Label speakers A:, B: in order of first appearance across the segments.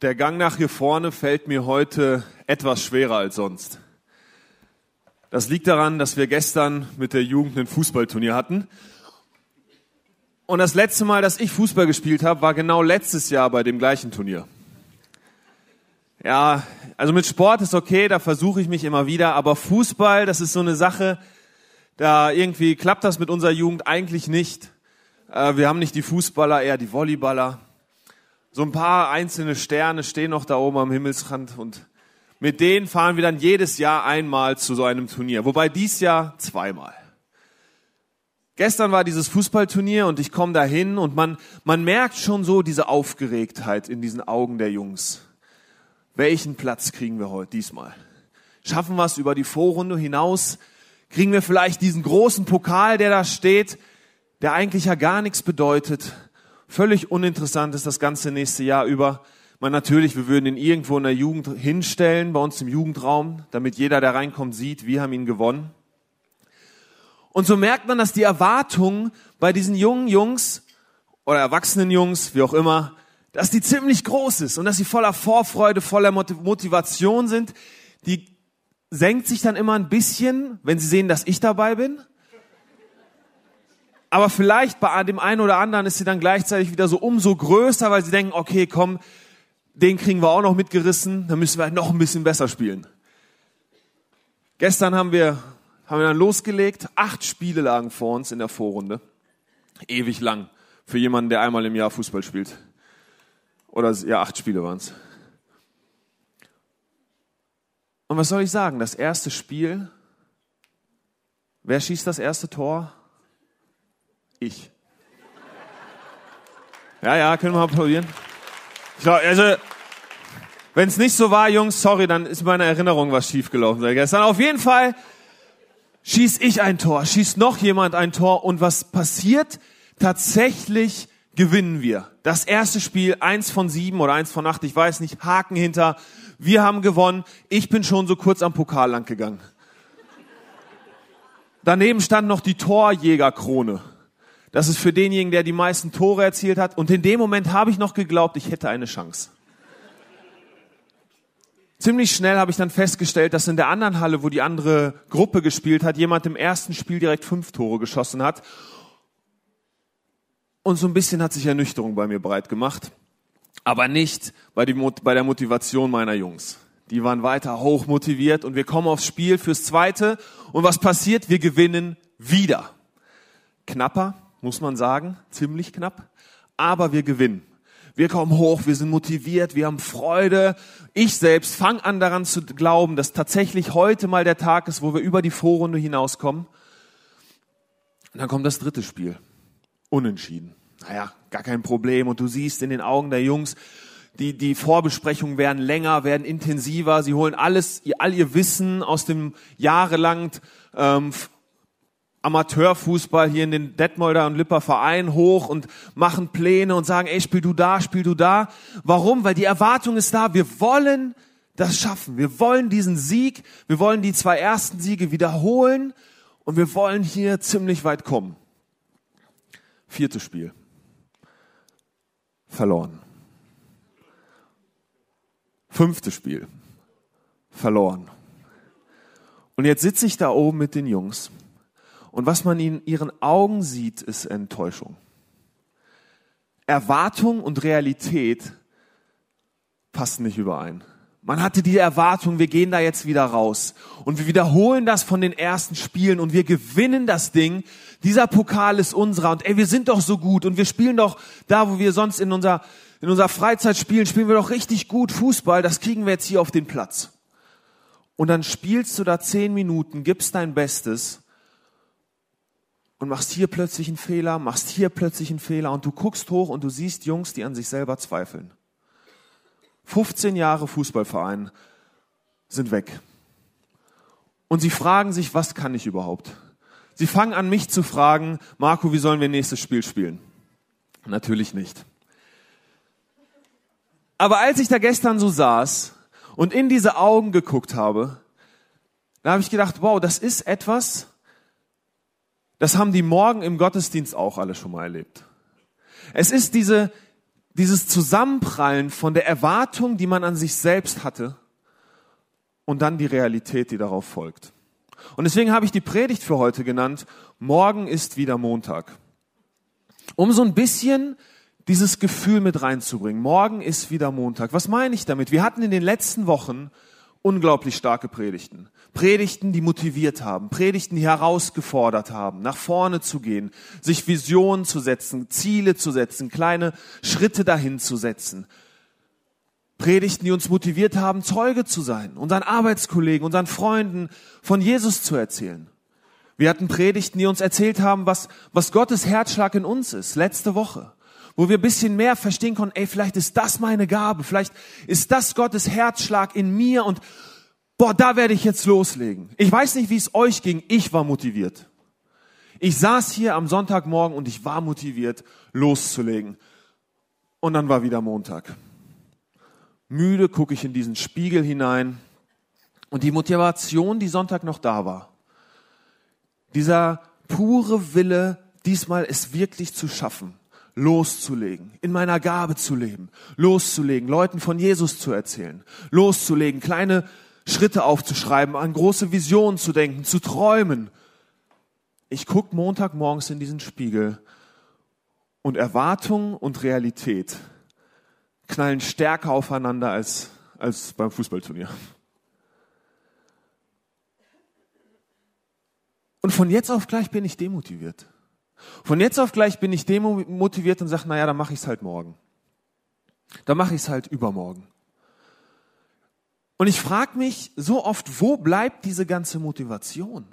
A: Der Gang nach hier vorne fällt mir heute etwas schwerer als sonst. Das liegt daran, dass wir gestern mit der Jugend ein Fußballturnier hatten. Und das letzte Mal, dass ich Fußball gespielt habe, war genau letztes Jahr bei dem gleichen Turnier. Ja, also mit Sport ist okay, da versuche ich mich immer wieder, aber Fußball, das ist so eine Sache, da irgendwie klappt das mit unserer Jugend eigentlich nicht. Äh, wir haben nicht die Fußballer, eher die Volleyballer. So ein paar einzelne Sterne stehen noch da oben am Himmelsrand und mit denen fahren wir dann jedes Jahr einmal zu so einem Turnier. Wobei dies Jahr zweimal. Gestern war dieses Fußballturnier und ich komme dahin und man, man merkt schon so diese Aufgeregtheit in diesen Augen der Jungs. Welchen Platz kriegen wir heute diesmal? Schaffen wir es über die Vorrunde hinaus? Kriegen wir vielleicht diesen großen Pokal, der da steht, der eigentlich ja gar nichts bedeutet? Völlig uninteressant ist das ganze nächste Jahr über. Man natürlich, wir würden ihn irgendwo in der Jugend hinstellen, bei uns im Jugendraum, damit jeder, der reinkommt, sieht, wir haben ihn gewonnen. Und so merkt man, dass die Erwartungen bei diesen jungen Jungs oder erwachsenen Jungs, wie auch immer, dass die ziemlich groß ist und dass sie voller Vorfreude, voller Motivation sind. Die senkt sich dann immer ein bisschen, wenn sie sehen, dass ich dabei bin. Aber vielleicht bei dem einen oder anderen ist sie dann gleichzeitig wieder so umso größer, weil sie denken, okay, komm, den kriegen wir auch noch mitgerissen, dann müssen wir halt noch ein bisschen besser spielen. Gestern haben wir, haben wir dann losgelegt. Acht Spiele lagen vor uns in der Vorrunde. Ewig lang. Für jemanden, der einmal im Jahr Fußball spielt. Oder, ja, acht Spiele waren es. Und was soll ich sagen? Das erste Spiel. Wer schießt das erste Tor? Ich. Ja, ja, können wir mal probieren. Ich glaub, also, wenn es nicht so war, Jungs, sorry, dann ist meine Erinnerung was schiefgelaufen seit gestern. Auf jeden Fall schieß ich ein Tor, schießt noch jemand ein Tor und was passiert? Tatsächlich gewinnen wir. Das erste Spiel, eins von sieben oder eins von acht, ich weiß nicht, Haken hinter. Wir haben gewonnen. Ich bin schon so kurz am Pokal lang gegangen. Daneben stand noch die Torjägerkrone. Das ist für denjenigen, der die meisten Tore erzielt hat. Und in dem Moment habe ich noch geglaubt, ich hätte eine Chance. Ziemlich schnell habe ich dann festgestellt, dass in der anderen Halle, wo die andere Gruppe gespielt hat, jemand im ersten Spiel direkt fünf Tore geschossen hat. Und so ein bisschen hat sich Ernüchterung bei mir breit gemacht. Aber nicht bei, der Motivation meiner Jungs. Die waren weiter hoch motiviert und wir kommen aufs Spiel fürs Zweite. Und was passiert? Wir gewinnen wieder. Knapper, muss man sagen, ziemlich knapp, aber wir gewinnen. Wir kommen hoch, wir sind motiviert, wir haben Freude. Ich selbst fange an daran zu glauben, dass tatsächlich heute mal der Tag ist, wo wir über die Vorrunde hinauskommen. Und dann kommt das dritte Spiel. Unentschieden. Naja, gar kein Problem. Und du siehst in den Augen der Jungs, die, die Vorbesprechungen werden länger, werden intensiver. Sie holen alles, all ihr Wissen aus dem jahrelang ähm, Amateurfußball hier in den Detmolder und Lipper Verein hoch und machen Pläne und sagen, ey, spiel du da, spiel du da. Warum? Weil die Erwartung ist da. Wir wollen das schaffen. Wir wollen diesen Sieg. Wir wollen die zwei ersten Siege wiederholen und wir wollen hier ziemlich weit kommen. Viertes Spiel. Verloren. Fünftes Spiel. Verloren. Und jetzt sitze ich da oben mit den Jungs und was man in ihren Augen sieht, ist Enttäuschung. Erwartung und Realität passen nicht überein. Man hatte die Erwartung, wir gehen da jetzt wieder raus und wir wiederholen das von den ersten Spielen und wir gewinnen das Ding. Dieser Pokal ist unserer und ey, wir sind doch so gut und wir spielen doch da, wo wir sonst in unserer, in unserer Freizeit spielen, spielen wir doch richtig gut Fußball. Das kriegen wir jetzt hier auf den Platz. Und dann spielst du da zehn Minuten, gibst dein Bestes und machst hier plötzlich einen Fehler, machst hier plötzlich einen Fehler und du guckst hoch und du siehst Jungs, die an sich selber zweifeln. 15 Jahre Fußballverein sind weg. Und sie fragen sich, was kann ich überhaupt? Sie fangen an, mich zu fragen, Marco, wie sollen wir nächstes Spiel spielen? Natürlich nicht. Aber als ich da gestern so saß und in diese Augen geguckt habe, da habe ich gedacht, wow, das ist etwas, das haben die morgen im Gottesdienst auch alle schon mal erlebt. Es ist diese, dieses Zusammenprallen von der Erwartung, die man an sich selbst hatte, und dann die Realität, die darauf folgt. Und deswegen habe ich die Predigt für heute genannt, Morgen ist wieder Montag. Um so ein bisschen dieses Gefühl mit reinzubringen. Morgen ist wieder Montag. Was meine ich damit? Wir hatten in den letzten Wochen unglaublich starke Predigten. Predigten, die motiviert haben, Predigten, die herausgefordert haben, nach vorne zu gehen, sich Visionen zu setzen, Ziele zu setzen, kleine Schritte dahin zu setzen. Predigten, die uns motiviert haben, Zeuge zu sein, unseren Arbeitskollegen, unseren Freunden von Jesus zu erzählen. Wir hatten Predigten, die uns erzählt haben, was, was Gottes Herzschlag in uns ist, letzte Woche. Wo wir bisschen mehr verstehen konnten, ey, vielleicht ist das meine Gabe, vielleicht ist das Gottes Herzschlag in mir und boah, da werde ich jetzt loslegen. Ich weiß nicht, wie es euch ging, ich war motiviert. Ich saß hier am Sonntagmorgen und ich war motiviert, loszulegen. Und dann war wieder Montag. Müde gucke ich in diesen Spiegel hinein und die Motivation, die Sonntag noch da war, dieser pure Wille, diesmal es wirklich zu schaffen, loszulegen, in meiner Gabe zu leben, loszulegen, Leuten von Jesus zu erzählen, loszulegen, kleine Schritte aufzuschreiben, an große Visionen zu denken, zu träumen. Ich gucke Montagmorgens in diesen Spiegel und Erwartung und Realität knallen stärker aufeinander als, als beim Fußballturnier. Und von jetzt auf gleich bin ich demotiviert. Von jetzt auf gleich bin ich demotiviert und sage, naja, dann mache ich es halt morgen. Dann mache ich es halt übermorgen. Und ich frage mich so oft, wo bleibt diese ganze Motivation?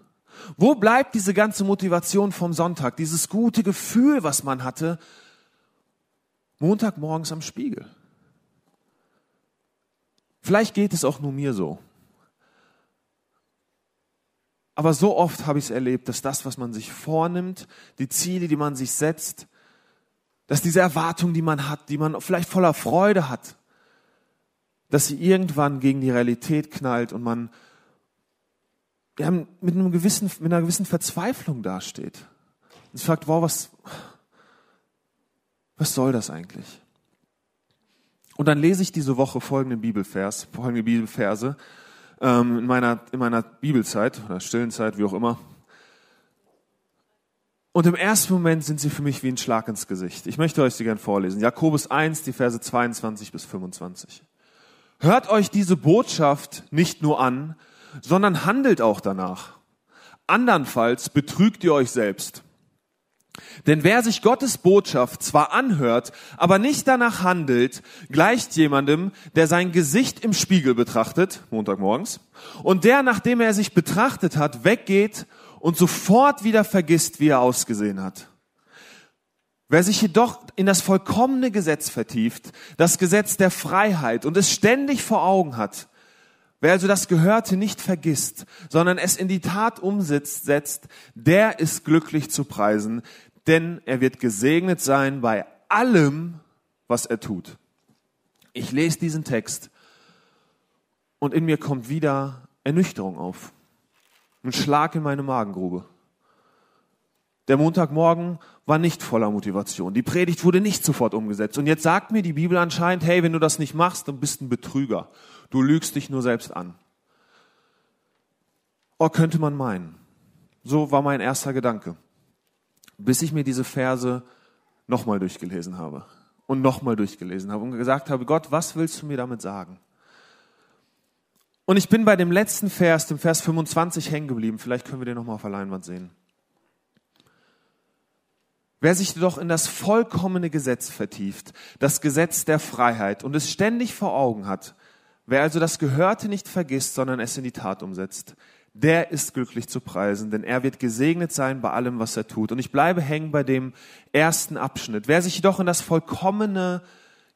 A: Wo bleibt diese ganze Motivation vom Sonntag? Dieses gute Gefühl, was man hatte, Montagmorgens am Spiegel. Vielleicht geht es auch nur mir so. Aber so oft habe ich es erlebt, dass das, was man sich vornimmt, die Ziele, die man sich setzt, dass diese Erwartung, die man hat, die man vielleicht voller Freude hat, dass sie irgendwann gegen die Realität knallt und man ja, mit, einem gewissen, mit einer gewissen Verzweiflung dasteht. Und sich fragt, wow, was, was soll das eigentlich? Und dann lese ich diese Woche folgenden Bibelvers, folgende Bibelverse ähm, in, meiner, in meiner Bibelzeit oder stillen Zeit, wie auch immer. Und im ersten Moment sind sie für mich wie ein Schlag ins Gesicht. Ich möchte euch sie gern vorlesen. Jakobus 1, die Verse 22 bis 25. Hört euch diese Botschaft nicht nur an, sondern handelt auch danach. Andernfalls betrügt ihr euch selbst. Denn wer sich Gottes Botschaft zwar anhört, aber nicht danach handelt, gleicht jemandem, der sein Gesicht im Spiegel betrachtet, Montagmorgens, und der, nachdem er sich betrachtet hat, weggeht und sofort wieder vergisst, wie er ausgesehen hat. Wer sich jedoch in das vollkommene Gesetz vertieft, das Gesetz der Freiheit und es ständig vor Augen hat, wer also das Gehörte nicht vergisst, sondern es in die Tat umsetzt, der ist glücklich zu preisen, denn er wird gesegnet sein bei allem, was er tut. Ich lese diesen Text und in mir kommt wieder Ernüchterung auf. Ein Schlag in meine Magengrube. Der Montagmorgen war nicht voller Motivation. Die Predigt wurde nicht sofort umgesetzt. Und jetzt sagt mir die Bibel anscheinend, hey, wenn du das nicht machst, dann bist du ein Betrüger. Du lügst dich nur selbst an. Oh, könnte man meinen. So war mein erster Gedanke bis ich mir diese Verse nochmal durchgelesen habe und nochmal durchgelesen habe und gesagt habe, Gott, was willst du mir damit sagen? Und ich bin bei dem letzten Vers, dem Vers 25 hängen geblieben. Vielleicht können wir den nochmal auf der Leinwand sehen. Wer sich doch in das vollkommene Gesetz vertieft, das Gesetz der Freiheit und es ständig vor Augen hat, wer also das Gehörte nicht vergisst, sondern es in die Tat umsetzt, der ist glücklich zu preisen, denn er wird gesegnet sein bei allem, was er tut. Und ich bleibe hängen bei dem ersten Abschnitt. Wer sich jedoch in das vollkommene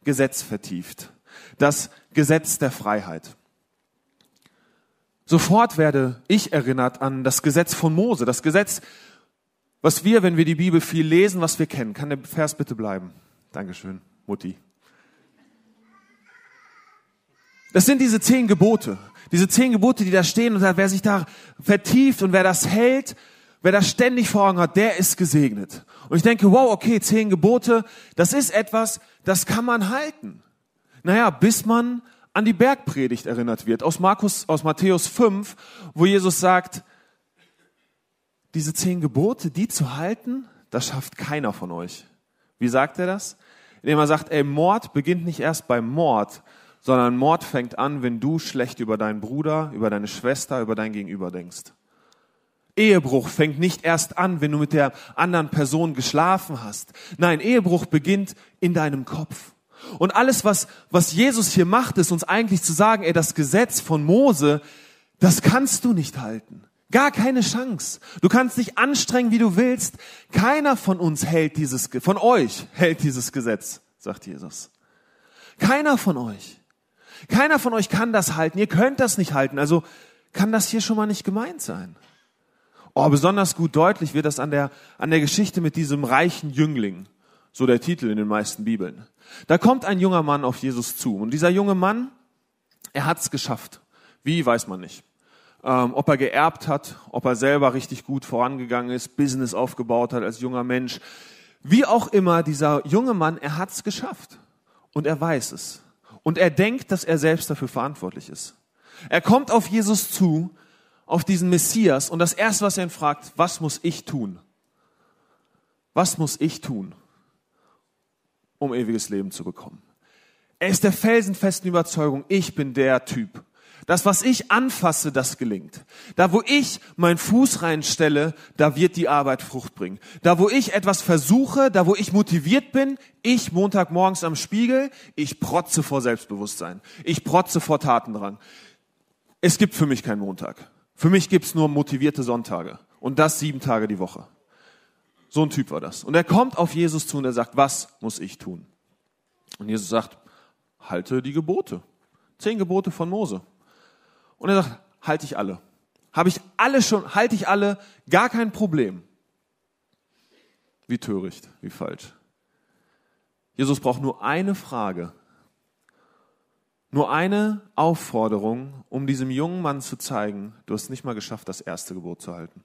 A: Gesetz vertieft, das Gesetz der Freiheit. Sofort werde ich erinnert an das Gesetz von Mose, das Gesetz, was wir, wenn wir die Bibel viel lesen, was wir kennen. Kann der Vers bitte bleiben? Dankeschön, Mutti. Das sind diese zehn Gebote. Diese zehn Gebote, die da stehen und wer sich da vertieft und wer das hält, wer das ständig vor Augen hat, der ist gesegnet. Und ich denke, wow, okay, zehn Gebote, das ist etwas, das kann man halten. Naja, bis man an die Bergpredigt erinnert wird, aus Markus, aus Matthäus 5, wo Jesus sagt, diese zehn Gebote, die zu halten, das schafft keiner von euch. Wie sagt er das? Indem er sagt, ey, Mord beginnt nicht erst beim Mord, sondern Mord fängt an, wenn du schlecht über deinen Bruder, über deine Schwester, über dein Gegenüber denkst. Ehebruch fängt nicht erst an, wenn du mit der anderen Person geschlafen hast. Nein, Ehebruch beginnt in deinem Kopf. Und alles, was, was Jesus hier macht, ist uns eigentlich zu sagen, ey, das Gesetz von Mose, das kannst du nicht halten. Gar keine Chance. Du kannst dich anstrengen, wie du willst. Keiner von uns hält dieses, von euch hält dieses Gesetz, sagt Jesus. Keiner von euch. Keiner von euch kann das halten. Ihr könnt das nicht halten. Also kann das hier schon mal nicht gemeint sein. Oh, besonders gut deutlich wird das an der, an der Geschichte mit diesem reichen Jüngling. So der Titel in den meisten Bibeln. Da kommt ein junger Mann auf Jesus zu. Und dieser junge Mann, er hat's geschafft. Wie, weiß man nicht. Ähm, ob er geerbt hat, ob er selber richtig gut vorangegangen ist, Business aufgebaut hat als junger Mensch. Wie auch immer, dieser junge Mann, er hat's geschafft. Und er weiß es. Und er denkt, dass er selbst dafür verantwortlich ist. Er kommt auf Jesus zu, auf diesen Messias, und das erste, was er ihn fragt, was muss ich tun? Was muss ich tun, um ewiges Leben zu bekommen? Er ist der felsenfesten Überzeugung, ich bin der Typ. Das, was ich anfasse, das gelingt. Da, wo ich meinen Fuß reinstelle, da wird die Arbeit Frucht bringen. Da, wo ich etwas versuche, da, wo ich motiviert bin, ich Montagmorgens am Spiegel, ich protze vor Selbstbewusstsein. Ich protze vor Tatendrang. Es gibt für mich keinen Montag. Für mich gibt's nur motivierte Sonntage. Und das sieben Tage die Woche. So ein Typ war das. Und er kommt auf Jesus zu und er sagt, was muss ich tun? Und Jesus sagt, halte die Gebote. Zehn Gebote von Mose. Und er sagt, halte ich alle. Habe ich alle schon, halte ich alle, gar kein Problem. Wie töricht, wie falsch. Jesus braucht nur eine Frage, nur eine Aufforderung, um diesem jungen Mann zu zeigen, du hast nicht mal geschafft, das erste Gebot zu halten.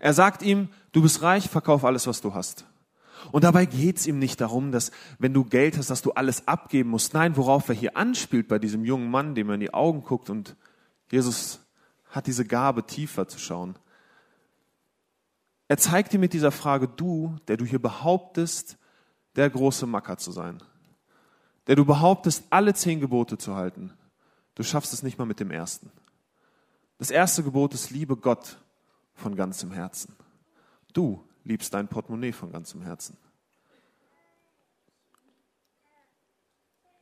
A: Er sagt ihm, du bist reich, verkauf alles, was du hast. Und dabei geht's ihm nicht darum, dass wenn du Geld hast, dass du alles abgeben musst. Nein, worauf er hier anspielt bei diesem jungen Mann, dem er in die Augen guckt und Jesus hat diese Gabe, tiefer zu schauen. Er zeigt dir mit dieser Frage, du, der du hier behauptest, der große Macker zu sein, der du behauptest, alle zehn Gebote zu halten, du schaffst es nicht mal mit dem ersten. Das erste Gebot ist, liebe Gott von ganzem Herzen. Du liebst dein Portemonnaie von ganzem Herzen.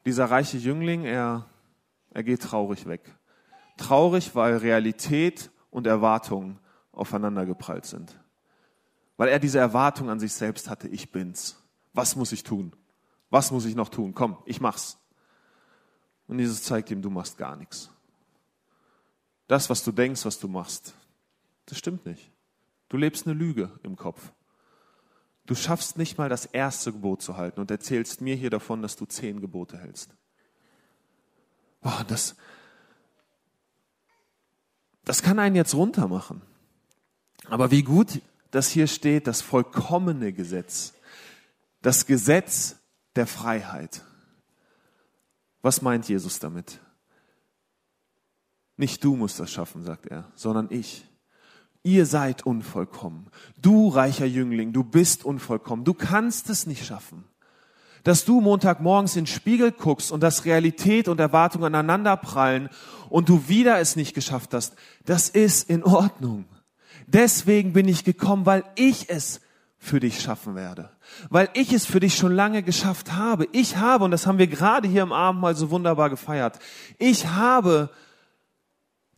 A: Dieser reiche Jüngling, er, er geht traurig weg. Traurig, weil Realität und Erwartung aufeinandergeprallt sind. Weil er diese Erwartung an sich selbst hatte, ich bin's. Was muss ich tun? Was muss ich noch tun? Komm, ich mach's. Und Jesus zeigt ihm, du machst gar nichts. Das, was du denkst, was du machst, das stimmt nicht. Du lebst eine Lüge im Kopf. Du schaffst nicht mal das erste Gebot zu halten und erzählst mir hier davon, dass du zehn Gebote hältst. Boah, das, das kann einen jetzt runter machen. Aber wie gut, dass hier steht, das vollkommene Gesetz. Das Gesetz der Freiheit. Was meint Jesus damit? Nicht du musst das schaffen, sagt er, sondern ich. Ihr seid unvollkommen. Du, reicher Jüngling, du bist unvollkommen. Du kannst es nicht schaffen dass du Montagmorgens in den Spiegel guckst und dass Realität und Erwartung aneinander prallen und du wieder es nicht geschafft hast, das ist in Ordnung. Deswegen bin ich gekommen, weil ich es für dich schaffen werde. Weil ich es für dich schon lange geschafft habe. Ich habe, und das haben wir gerade hier im Abend mal so wunderbar gefeiert, ich habe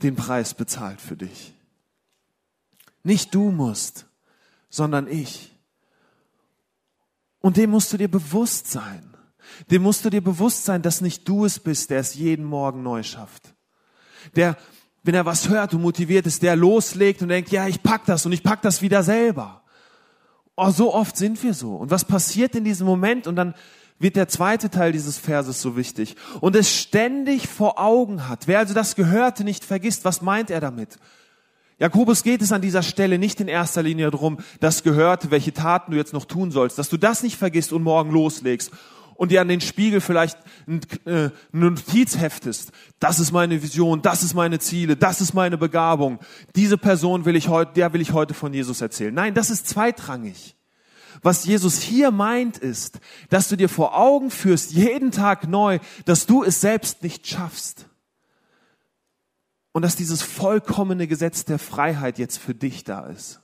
A: den Preis bezahlt für dich. Nicht du musst, sondern ich. Und dem musst du dir bewusst sein. Dem musst du dir bewusst sein, dass nicht du es bist, der es jeden Morgen neu schafft. Der, wenn er was hört und motiviert ist, der loslegt und denkt, ja, ich pack das und ich pack das wieder selber. Oh, so oft sind wir so. Und was passiert in diesem Moment? Und dann wird der zweite Teil dieses Verses so wichtig. Und es ständig vor Augen hat. Wer also das Gehörte nicht vergisst, was meint er damit? Jakobus geht es an dieser Stelle nicht in erster Linie darum, das gehört, welche Taten du jetzt noch tun sollst, dass du das nicht vergisst und morgen loslegst und dir an den Spiegel vielleicht äh, eine Notiz heftest. Das ist meine Vision, das ist meine Ziele, das ist meine Begabung. Diese Person will ich heute, der will ich heute von Jesus erzählen. Nein, das ist zweitrangig. Was Jesus hier meint ist, dass du dir vor Augen führst, jeden Tag neu, dass du es selbst nicht schaffst. Und dass dieses vollkommene Gesetz der Freiheit jetzt für dich da ist.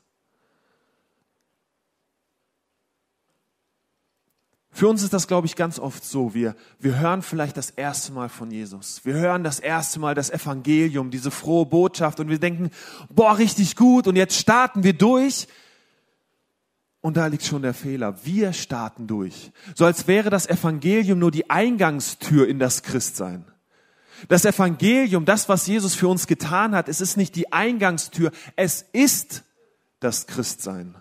A: Für uns ist das, glaube ich, ganz oft so. Wir, wir hören vielleicht das erste Mal von Jesus. Wir hören das erste Mal das Evangelium, diese frohe Botschaft und wir denken, boah, richtig gut und jetzt starten wir durch. Und da liegt schon der Fehler. Wir starten durch. So als wäre das Evangelium nur die Eingangstür in das Christsein. Das Evangelium, das, was Jesus für uns getan hat, es ist nicht die Eingangstür, es ist das Christsein.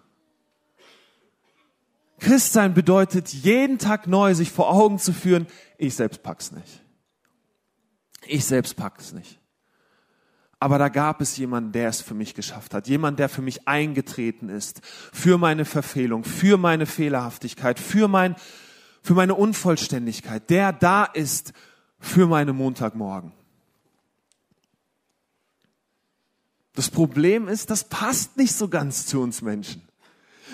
A: Christsein bedeutet, jeden Tag neu sich vor Augen zu führen, ich selbst pack's nicht. Ich selbst pack's nicht. Aber da gab es jemanden, der es für mich geschafft hat. Jemand, der für mich eingetreten ist. Für meine Verfehlung, für meine Fehlerhaftigkeit, für mein, für meine Unvollständigkeit. Der da ist für meine Montagmorgen. Das Problem ist, das passt nicht so ganz zu uns Menschen.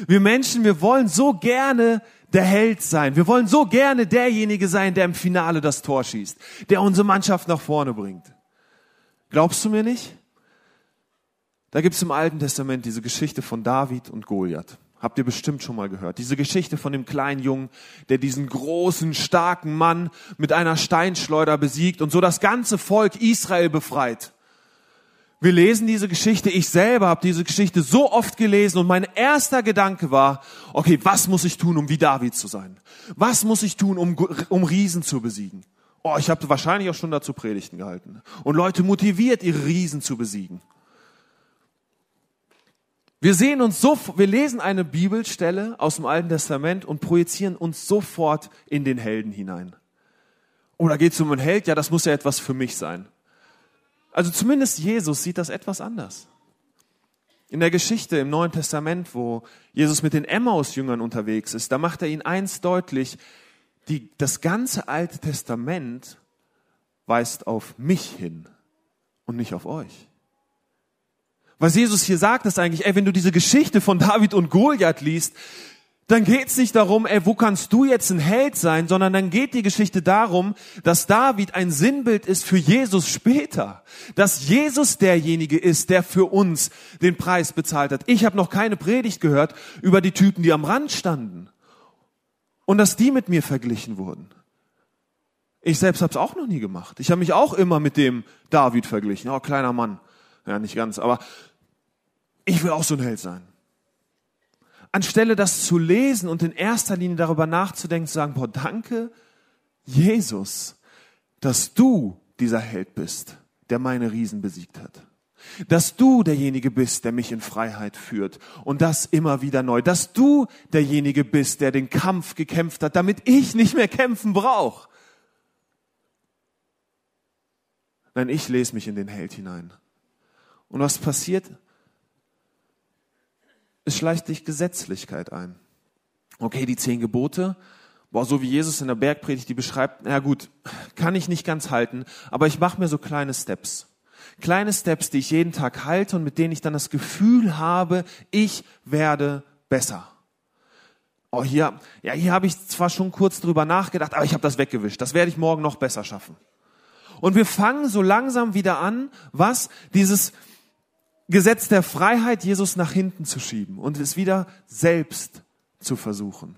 A: Wir Menschen, wir wollen so gerne der Held sein. Wir wollen so gerne derjenige sein, der im Finale das Tor schießt, der unsere Mannschaft nach vorne bringt. Glaubst du mir nicht? Da gibt es im Alten Testament diese Geschichte von David und Goliath. Habt ihr bestimmt schon mal gehört. Diese Geschichte von dem kleinen Jungen, der diesen großen, starken Mann mit einer Steinschleuder besiegt und so das ganze Volk Israel befreit. Wir lesen diese Geschichte, ich selber habe diese Geschichte so oft gelesen und mein erster Gedanke war, okay, was muss ich tun, um wie David zu sein? Was muss ich tun, um, um Riesen zu besiegen? Oh, ich habe wahrscheinlich auch schon dazu Predigten gehalten und Leute motiviert, ihre Riesen zu besiegen. Wir sehen uns so, wir lesen eine Bibelstelle aus dem Alten Testament und projizieren uns sofort in den Helden hinein. Oder geht es um einen Held? Ja, das muss ja etwas für mich sein. Also zumindest Jesus sieht das etwas anders. In der Geschichte im Neuen Testament, wo Jesus mit den Emmaus-Jüngern unterwegs ist, da macht er ihnen eins deutlich, die, das ganze Alte Testament weist auf mich hin und nicht auf euch. Was Jesus hier sagt, ist eigentlich, ey, wenn du diese Geschichte von David und Goliath liest, dann geht's nicht darum, ey, wo kannst du jetzt ein Held sein, sondern dann geht die Geschichte darum, dass David ein Sinnbild ist für Jesus später. Dass Jesus derjenige ist, der für uns den Preis bezahlt hat. Ich habe noch keine Predigt gehört über die Typen, die am Rand standen. Und dass die mit mir verglichen wurden. Ich selbst habe es auch noch nie gemacht. Ich habe mich auch immer mit dem David verglichen. Oh, kleiner Mann. Ja, nicht ganz, aber ich will auch so ein Held sein anstelle das zu lesen und in erster Linie darüber nachzudenken, zu sagen, boah, danke, Jesus, dass du dieser Held bist, der meine Riesen besiegt hat. Dass du derjenige bist, der mich in Freiheit führt. Und das immer wieder neu. Dass du derjenige bist, der den Kampf gekämpft hat, damit ich nicht mehr kämpfen brauche. Nein, ich lese mich in den Held hinein. Und was passiert? Es schleicht sich Gesetzlichkeit ein. Okay, die zehn Gebote, boah, so wie Jesus in der Bergpredigt die beschreibt, na gut, kann ich nicht ganz halten, aber ich mache mir so kleine Steps. Kleine Steps, die ich jeden Tag halte und mit denen ich dann das Gefühl habe, ich werde besser. Oh, hier, ja, hier habe ich zwar schon kurz drüber nachgedacht, aber ich habe das weggewischt. Das werde ich morgen noch besser schaffen. Und wir fangen so langsam wieder an, was dieses Gesetz der Freiheit Jesus nach hinten zu schieben und es wieder selbst zu versuchen.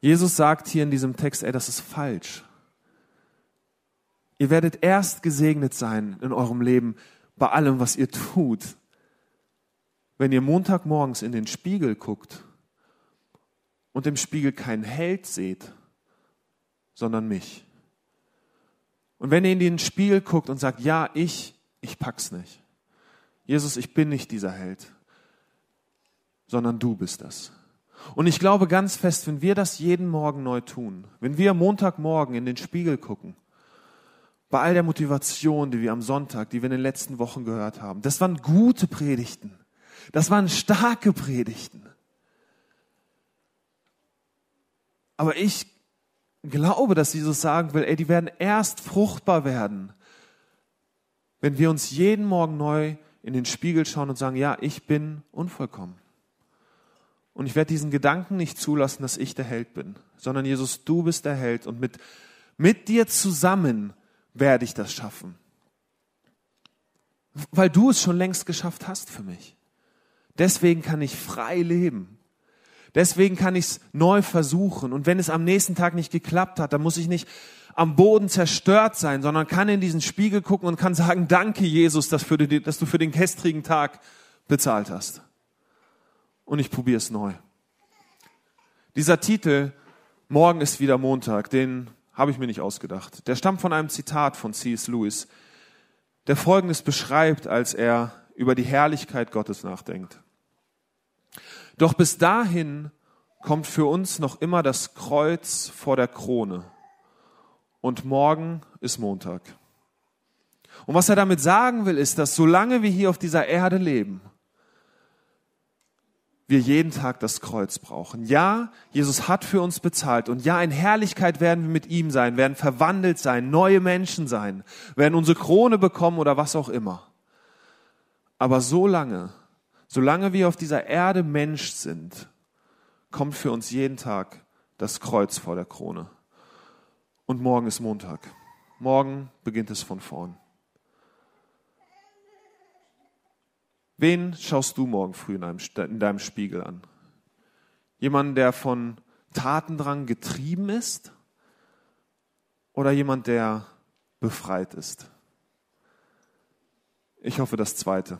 A: Jesus sagt hier in diesem Text, ey, das ist falsch. Ihr werdet erst gesegnet sein in eurem Leben bei allem, was ihr tut, wenn ihr Montagmorgens in den Spiegel guckt und im Spiegel keinen Held seht, sondern mich. Und wenn ihr in den Spiegel guckt und sagt, ja, ich, ich pack's nicht. Jesus, ich bin nicht dieser Held, sondern du bist das. Und ich glaube ganz fest, wenn wir das jeden Morgen neu tun, wenn wir Montagmorgen in den Spiegel gucken, bei all der Motivation, die wir am Sonntag, die wir in den letzten Wochen gehört haben. Das waren gute Predigten. Das waren starke Predigten. Aber ich glaube, dass Jesus sagen will, ey, die werden erst fruchtbar werden, wenn wir uns jeden Morgen neu in den Spiegel schauen und sagen, ja, ich bin unvollkommen. Und ich werde diesen Gedanken nicht zulassen, dass ich der Held bin, sondern Jesus, du bist der Held und mit, mit dir zusammen werde ich das schaffen. Weil du es schon längst geschafft hast für mich. Deswegen kann ich frei leben. Deswegen kann ich es neu versuchen. Und wenn es am nächsten Tag nicht geklappt hat, dann muss ich nicht am Boden zerstört sein, sondern kann in diesen Spiegel gucken und kann sagen, danke Jesus, dass, du für den gestrigen Tag bezahlt hast. Und ich probiere es neu. Dieser Titel, Morgen ist wieder Montag, den habe ich mir nicht ausgedacht. Der stammt von einem Zitat von C.S. Lewis, der Folgendes beschreibt, als er über die Herrlichkeit Gottes nachdenkt. Doch bis dahin kommt für uns noch immer das Kreuz vor der Krone. Und morgen ist Montag. Und was er damit sagen will, ist, dass solange wir hier auf dieser Erde leben, wir jeden Tag das Kreuz brauchen. Ja, Jesus hat für uns bezahlt und ja, in Herrlichkeit werden wir mit ihm sein, werden verwandelt sein, neue Menschen sein, werden unsere Krone bekommen oder was auch immer. Aber solange, solange wir auf dieser Erde Mensch sind, kommt für uns jeden Tag das Kreuz vor der Krone. Und morgen ist Montag. Morgen beginnt es von vorn. Wen schaust du morgen früh in deinem, in deinem Spiegel an? Jemand, der von Tatendrang getrieben ist? Oder jemand, der befreit ist? Ich hoffe das Zweite.